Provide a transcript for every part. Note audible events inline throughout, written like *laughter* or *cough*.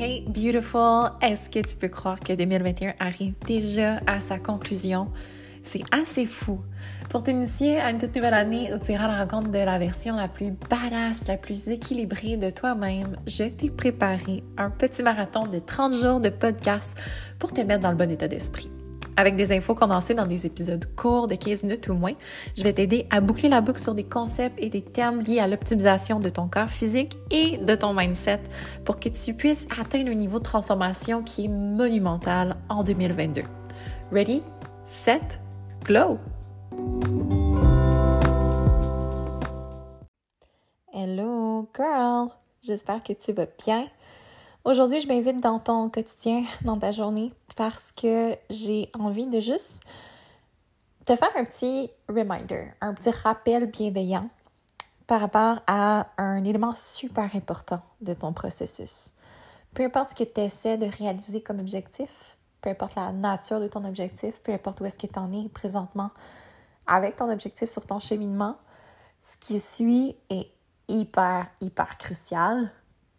Hey beautiful, est-ce que tu peux croire que 2021 arrive déjà à sa conclusion? C'est assez fou. Pour t'initier à une toute nouvelle année où tu iras à la rencontre de la version la plus badass, la plus équilibrée de toi-même, je t'ai préparé un petit marathon de 30 jours de podcast pour te mettre dans le bon état d'esprit. Avec des infos condensées dans des épisodes courts de 15 minutes ou moins, je vais t'aider à boucler la boucle sur des concepts et des termes liés à l'optimisation de ton corps physique et de ton mindset pour que tu puisses atteindre un niveau de transformation qui est monumental en 2022. Ready, set, glow! Hello girl, j'espère que tu vas bien. Aujourd'hui, je m'invite dans ton quotidien, *laughs* dans ta journée, parce que j'ai envie de juste te faire un petit reminder, un petit rappel bienveillant par rapport à un élément super important de ton processus. Peu importe ce que tu essaies de réaliser comme objectif, peu importe la nature de ton objectif, peu importe où est-ce que tu en es présentement avec ton objectif sur ton cheminement, ce qui suit est hyper, hyper crucial,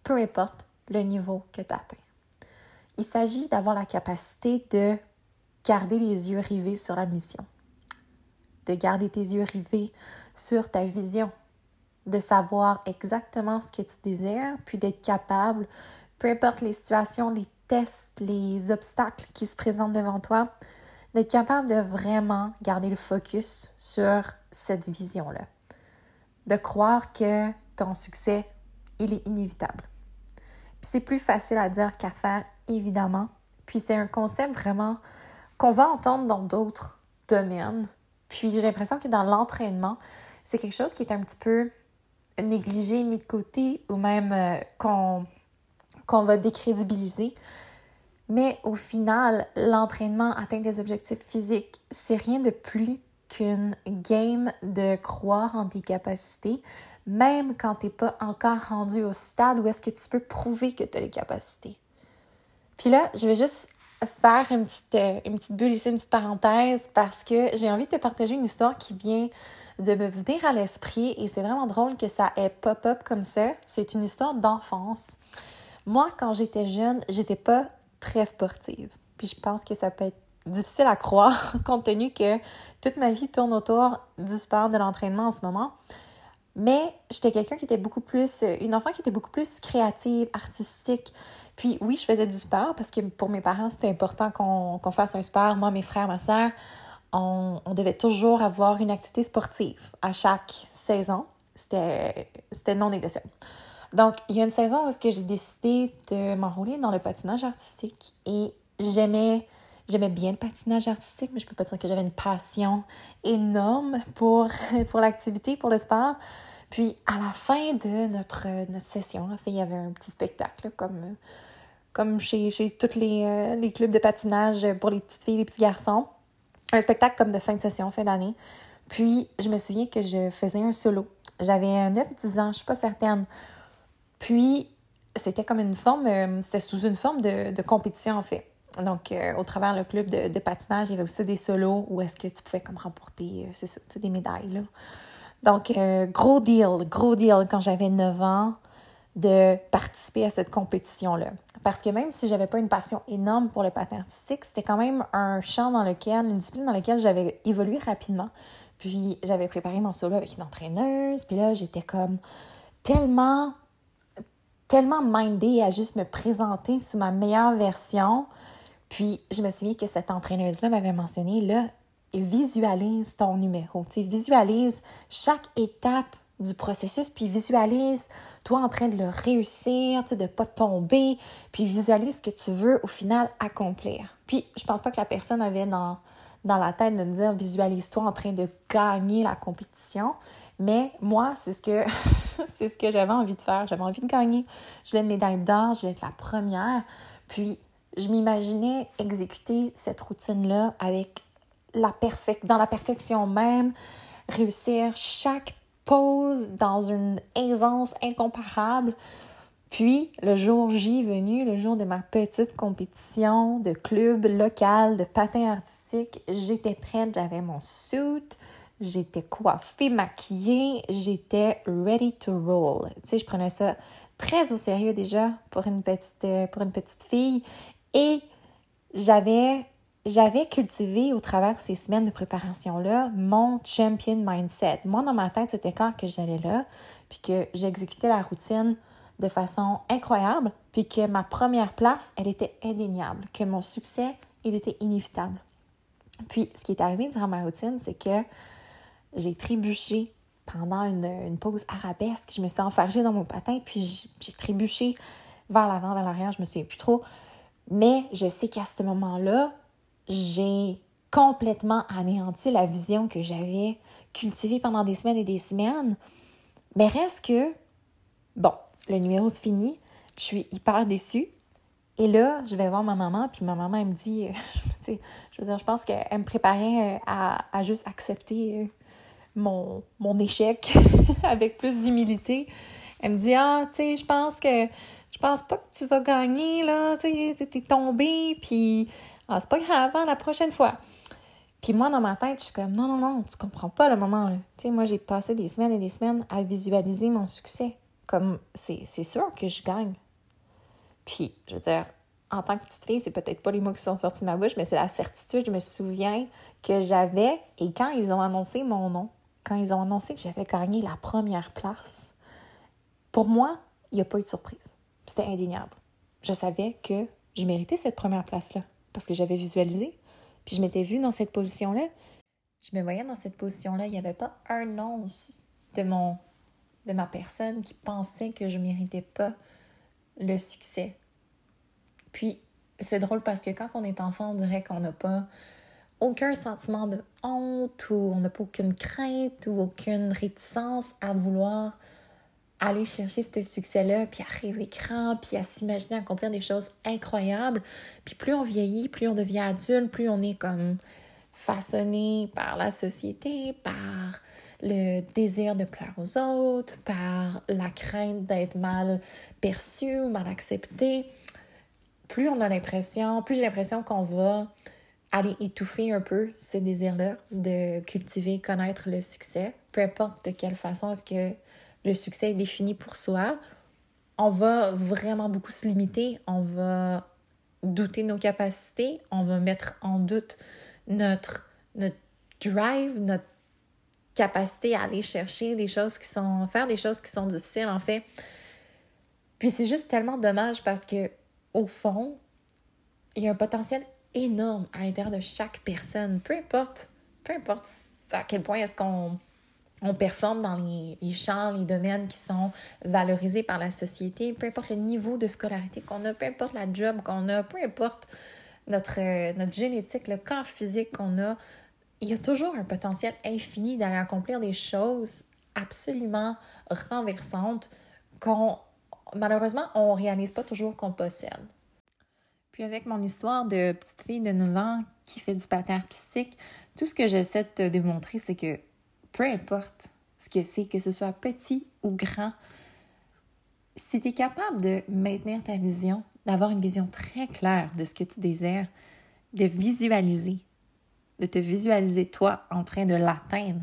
peu importe le niveau que tu atteins. Il s'agit d'avoir la capacité de garder les yeux rivés sur la mission, de garder tes yeux rivés sur ta vision, de savoir exactement ce que tu désires, puis d'être capable, peu importe les situations, les tests, les obstacles qui se présentent devant toi, d'être capable de vraiment garder le focus sur cette vision-là. De croire que ton succès, il est inévitable c'est plus facile à dire qu'à faire, évidemment. Puis c'est un concept vraiment qu'on va entendre dans d'autres domaines. Puis j'ai l'impression que dans l'entraînement, c'est quelque chose qui est un petit peu négligé, mis de côté, ou même euh, qu'on va décrédibiliser. Mais au final, l'entraînement, atteindre des objectifs physiques, c'est rien de plus qu'une game de croire en tes capacités, même quand tu n'es pas encore rendu au stade où est-ce que tu peux prouver que tu as les capacités. Puis là, je vais juste faire une petite, euh, une petite bulle ici, une petite parenthèse, parce que j'ai envie de te partager une histoire qui vient de me venir à l'esprit et c'est vraiment drôle que ça ait pop-up comme ça. C'est une histoire d'enfance. Moi, quand j'étais jeune, j'étais pas très sportive. Puis je pense que ça peut être difficile à croire *laughs* compte tenu que toute ma vie tourne autour du sport, de l'entraînement en ce moment. Mais j'étais quelqu'un qui était beaucoup plus, euh, une enfant qui était beaucoup plus créative, artistique. Puis oui, je faisais du sport parce que pour mes parents, c'était important qu'on fasse un sport. Moi, mes frères, ma soeur, on, devait toujours avoir une activité sportive à chaque saison. C'était non négociable. Donc, il y a une saison où j'ai décidé de m'enrouler dans le patinage artistique et j'aimais j'aimais bien le patinage artistique, mais je peux pas dire que j'avais une passion énorme pour, *laughs* pour l'activité, pour le sport. Puis à la fin de notre, notre session, en fait, il y avait un petit spectacle, comme, comme chez, chez tous les, euh, les, clubs de patinage pour les petites filles et les petits garçons. Un spectacle comme de fin de session, fin d'année. Puis je me souviens que je faisais un solo. J'avais 9-10 ans, je suis pas certaine. Puis c'était comme une forme, euh, c'était sous une forme de, de compétition en fait. Donc, euh, au travers le club de, de, patinage, il y avait aussi des solos où est-ce que tu pouvais comme remporter, c'est ça, des médailles. Là. Donc, euh, gros deal, gros deal quand j'avais 9 ans de participer à cette compétition-là. Parce que même si j'avais pas une passion énorme pour le patin artistique, c'était quand même un champ dans lequel, une discipline dans laquelle j'avais évolué rapidement. Puis j'avais préparé mon solo avec une entraîneuse, puis là, j'étais comme tellement, tellement mindée à juste me présenter sous ma meilleure version. Puis je me souviens que cette entraîneuse-là m'avait mentionné, là, visualise ton numéro. visualise chaque étape du processus, puis visualise toi en train de le réussir, de ne pas tomber, puis visualise ce que tu veux au final accomplir. Puis je pense pas que la personne avait dans, dans la tête de me dire visualise-toi en train de gagner la compétition, mais moi, c'est ce que *laughs* c'est ce que j'avais envie de faire. J'avais envie de gagner. Je voulais une médaille d'or, je voulais être la première. Puis je m'imaginais exécuter cette routine-là avec la dans la perfection même, réussir chaque pose dans une aisance incomparable. Puis, le jour J venu, le jour de ma petite compétition de club local de patin artistique, j'étais prête, j'avais mon suit, j'étais coiffée, maquillée, j'étais ready to roll. Tu sais, je prenais ça très au sérieux déjà pour une petite, euh, pour une petite fille. Et j'avais, j'avais cultivé au travers ces semaines de préparation-là mon champion mindset. Moi, dans ma tête, c'était clair que j'allais là, puis que j'exécutais la routine de façon incroyable, puis que ma première place, elle était indéniable, que mon succès, il était inévitable. Puis, ce qui est arrivé durant ma routine, c'est que j'ai trébuché pendant une, pause arabesque. Je me suis enfargée dans mon patin, puis j'ai trébuché vers l'avant, vers l'arrière, je me souviens plus trop. Mais je sais qu'à ce moment-là, j'ai complètement anéanti la vision que j'avais cultivée pendant des semaines et des semaines. Mais reste que, bon, le numéro se finit, je suis hyper déçue. Et là, je vais voir ma maman, puis ma maman, elle me dit, *laughs* je veux dire, je pense qu'elle me préparait euh, à, juste accepter euh, mon, mon échec *laughs* avec plus d'humilité. Elle me dit, ah, tu sais, je pense que, je pense pas que tu vas gagner, là, tu t'es tombé, puis ah, c'est pas grave, hein, la prochaine fois. Puis moi, dans ma tête, je suis comme, non, non, non, tu comprends pas le moment, là. Tu sais, moi, j'ai passé des semaines et des semaines à visualiser mon succès. Comme, c'est sûr que je gagne. Puis, je veux dire, en tant que petite fille, c'est peut-être pas les mots qui sont sortis de ma bouche, mais c'est la certitude, je me souviens que j'avais, et quand ils ont annoncé mon nom, quand ils ont annoncé que j'avais gagné la première place, pour moi, il n'y a pas eu de surprise. C'était indéniable. Je savais que je méritais cette première place-là parce que j'avais visualisé, puis je m'étais vue dans cette position-là. Je me voyais dans cette position-là. Il n'y avait pas un once de, mon, de ma personne qui pensait que je ne méritais pas le succès. Puis, c'est drôle parce que quand on est enfant, on dirait qu'on n'a pas aucun sentiment de honte ou on n'a pas aucune crainte ou aucune réticence à vouloir aller chercher ce succès-là, puis à rêver grand, puis à s'imaginer accomplir des choses incroyables. Puis plus on vieillit, plus on devient adulte, plus on est comme façonné par la société, par le désir de plaire aux autres, par la crainte d'être mal perçu mal accepté. Plus on a l'impression, plus j'ai l'impression qu'on va aller étouffer un peu ce désir-là de cultiver, connaître le succès, peu importe de quelle façon est-ce que le succès est défini pour soi, on va vraiment beaucoup se limiter, on va douter nos capacités, on va mettre en doute notre, notre drive, notre capacité à aller chercher des choses qui sont, faire des choses qui sont difficiles en fait. Puis c'est juste tellement dommage parce que au fond, il y a un potentiel énorme à l'intérieur de chaque personne, peu importe, peu importe à quel point est-ce qu'on on performe dans les, champs, les domaines qui sont valorisés par la société, peu importe le niveau de scolarité qu'on a, peu importe la job qu'on a, peu importe notre, notre génétique, le corps physique qu'on a, il y a toujours un potentiel infini d'aller accomplir des choses absolument renversantes qu'on, malheureusement, on ne réalise pas toujours qu'on possède. Puis avec mon histoire de petite fille de 9 ans qui fait du patin artistique, tout ce que j'essaie de te démontrer, c'est que peu importe ce que c'est, que ce soit petit ou grand, si tu es capable de maintenir ta vision, d'avoir une vision très claire de ce que tu désires, de visualiser, de te visualiser toi en train de l'atteindre,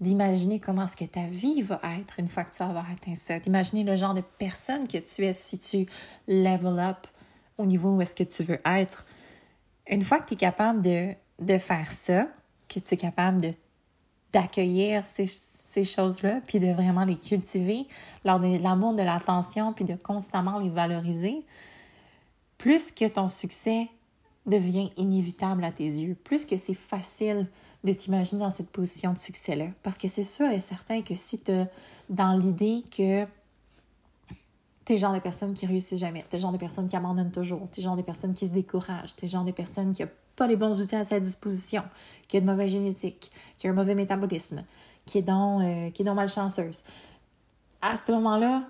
d'imaginer comment est-ce que ta vie va être une fois que tu vas avoir atteint ça, d'imaginer le genre de personne que tu es si tu level up au niveau où est-ce que tu veux être. Une fois que tu es capable de, de faire ça, que tu es capable de d'accueillir ces, choses-là, puis de vraiment les cultiver lors de l'amour, de l'attention, puis de constamment les valoriser, plus que ton succès devient inévitable à tes yeux, plus que c'est facile de t'imaginer dans cette position de succès-là. Parce que c'est sûr et certain que si tu dans l'idée que tu es le genre de personne qui réussit jamais, tu es le genre de personne qui abandonne toujours, tu es le genre de personne qui se décourage, tu es le genre de personne qui a pas les bons outils à sa disposition, qui a de mauvaise génétique, qui a un mauvais métabolisme, qui est donc, euh, qui est donc malchanceuse. À ce moment-là,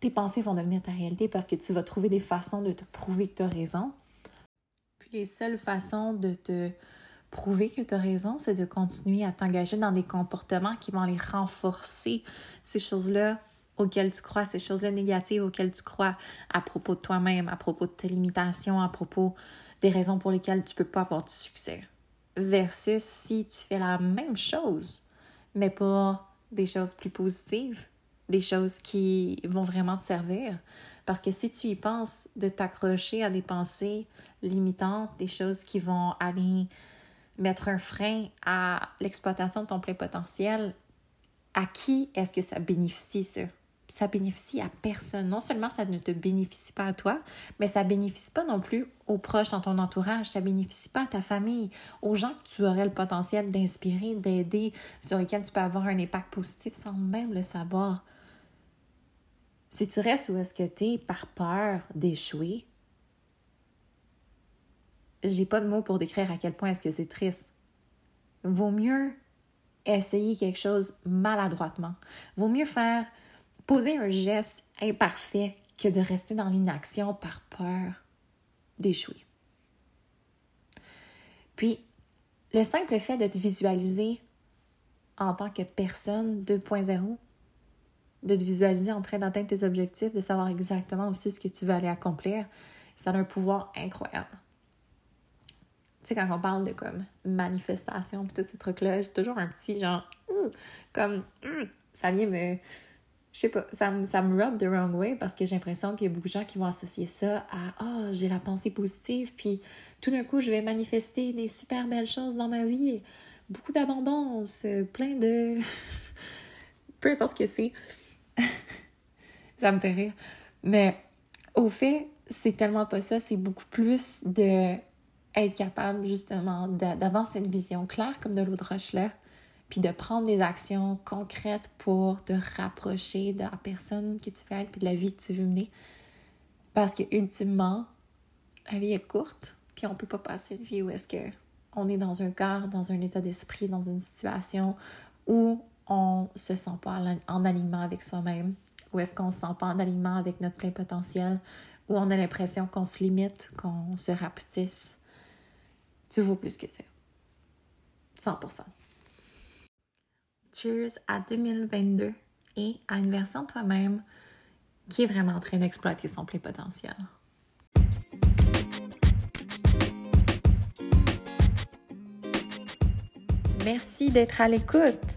tes pensées vont devenir ta réalité parce que tu vas trouver des façons de te prouver que tu as raison. Puis les seules façons de te prouver que tu as raison, c'est de continuer à t'engager dans des comportements qui vont aller renforcer ces choses-là auxquelles tu crois, ces choses-là négatives auxquelles tu crois à propos de toi-même, à propos de tes limitations, à propos des raisons pour lesquelles tu peux pas avoir de succès. Versus si tu fais la même chose, mais pas des choses plus positives, des choses qui vont vraiment te servir. Parce que si tu y penses de t'accrocher à des pensées limitantes, des choses qui vont aller mettre un frein à l'exploitation de ton plein potentiel, à qui est-ce que ça bénéficie ça? Ça bénéficie à personne. Non seulement ça ne te bénéficie pas à toi, mais ça bénéficie pas non plus aux proches dans ton entourage, ça bénéficie pas à ta famille, aux gens que tu aurais le potentiel d'inspirer, d'aider, sur lesquels tu peux avoir un impact positif sans même le savoir. Si tu restes où est-ce que tu es par peur d'échouer, j'ai pas de mots pour décrire à quel point est-ce que c'est triste. Vaut mieux essayer quelque chose maladroitement. Vaut mieux faire poser un geste imparfait que de rester dans l'inaction par peur d'échouer. Puis, le simple fait de te visualiser en tant que personne 2.0, de te visualiser en train d'atteindre tes objectifs, de savoir exactement aussi ce que tu veux aller accomplir, ça a un pouvoir incroyable tu sais, quand on parle de comme manifestation puis tous ces trucs-là, j'ai toujours un petit genre, comme, ça vient me. Je sais pas, ça me, ça me rub the wrong way parce que j'ai l'impression qu'il y a beaucoup de gens qui vont associer ça à Ah, oh, j'ai la pensée positive, puis tout d'un coup, je vais manifester des super belles choses dans ma vie, beaucoup d'abondance, plein de. *laughs* Peu importe ce que c'est. *laughs* ça me fait rire. Mais au fait, c'est tellement pas ça, c'est beaucoup plus de être capable justement d'avoir cette vision claire comme de l'eau de roche là, puis de prendre des actions concrètes pour te rapprocher de la personne que tu veux être, puis de la vie que tu veux mener. Parce que ultimement, la vie est courte, puis on peut pas passer une vie où est-ce que on est dans un corps, dans un état d'esprit, dans une situation où on se sent pas en alignement avec soi-même, où est-ce qu'on se sent pas en alignement avec notre plein potentiel, où on a l'impression qu'on se limite, qu'on se rapetisse tu vaux plus que ça. 100%. Cheers à 2022 et à une version de toi-même qui est vraiment en train d'exploiter son plein potentiel. Merci d'être à l'écoute.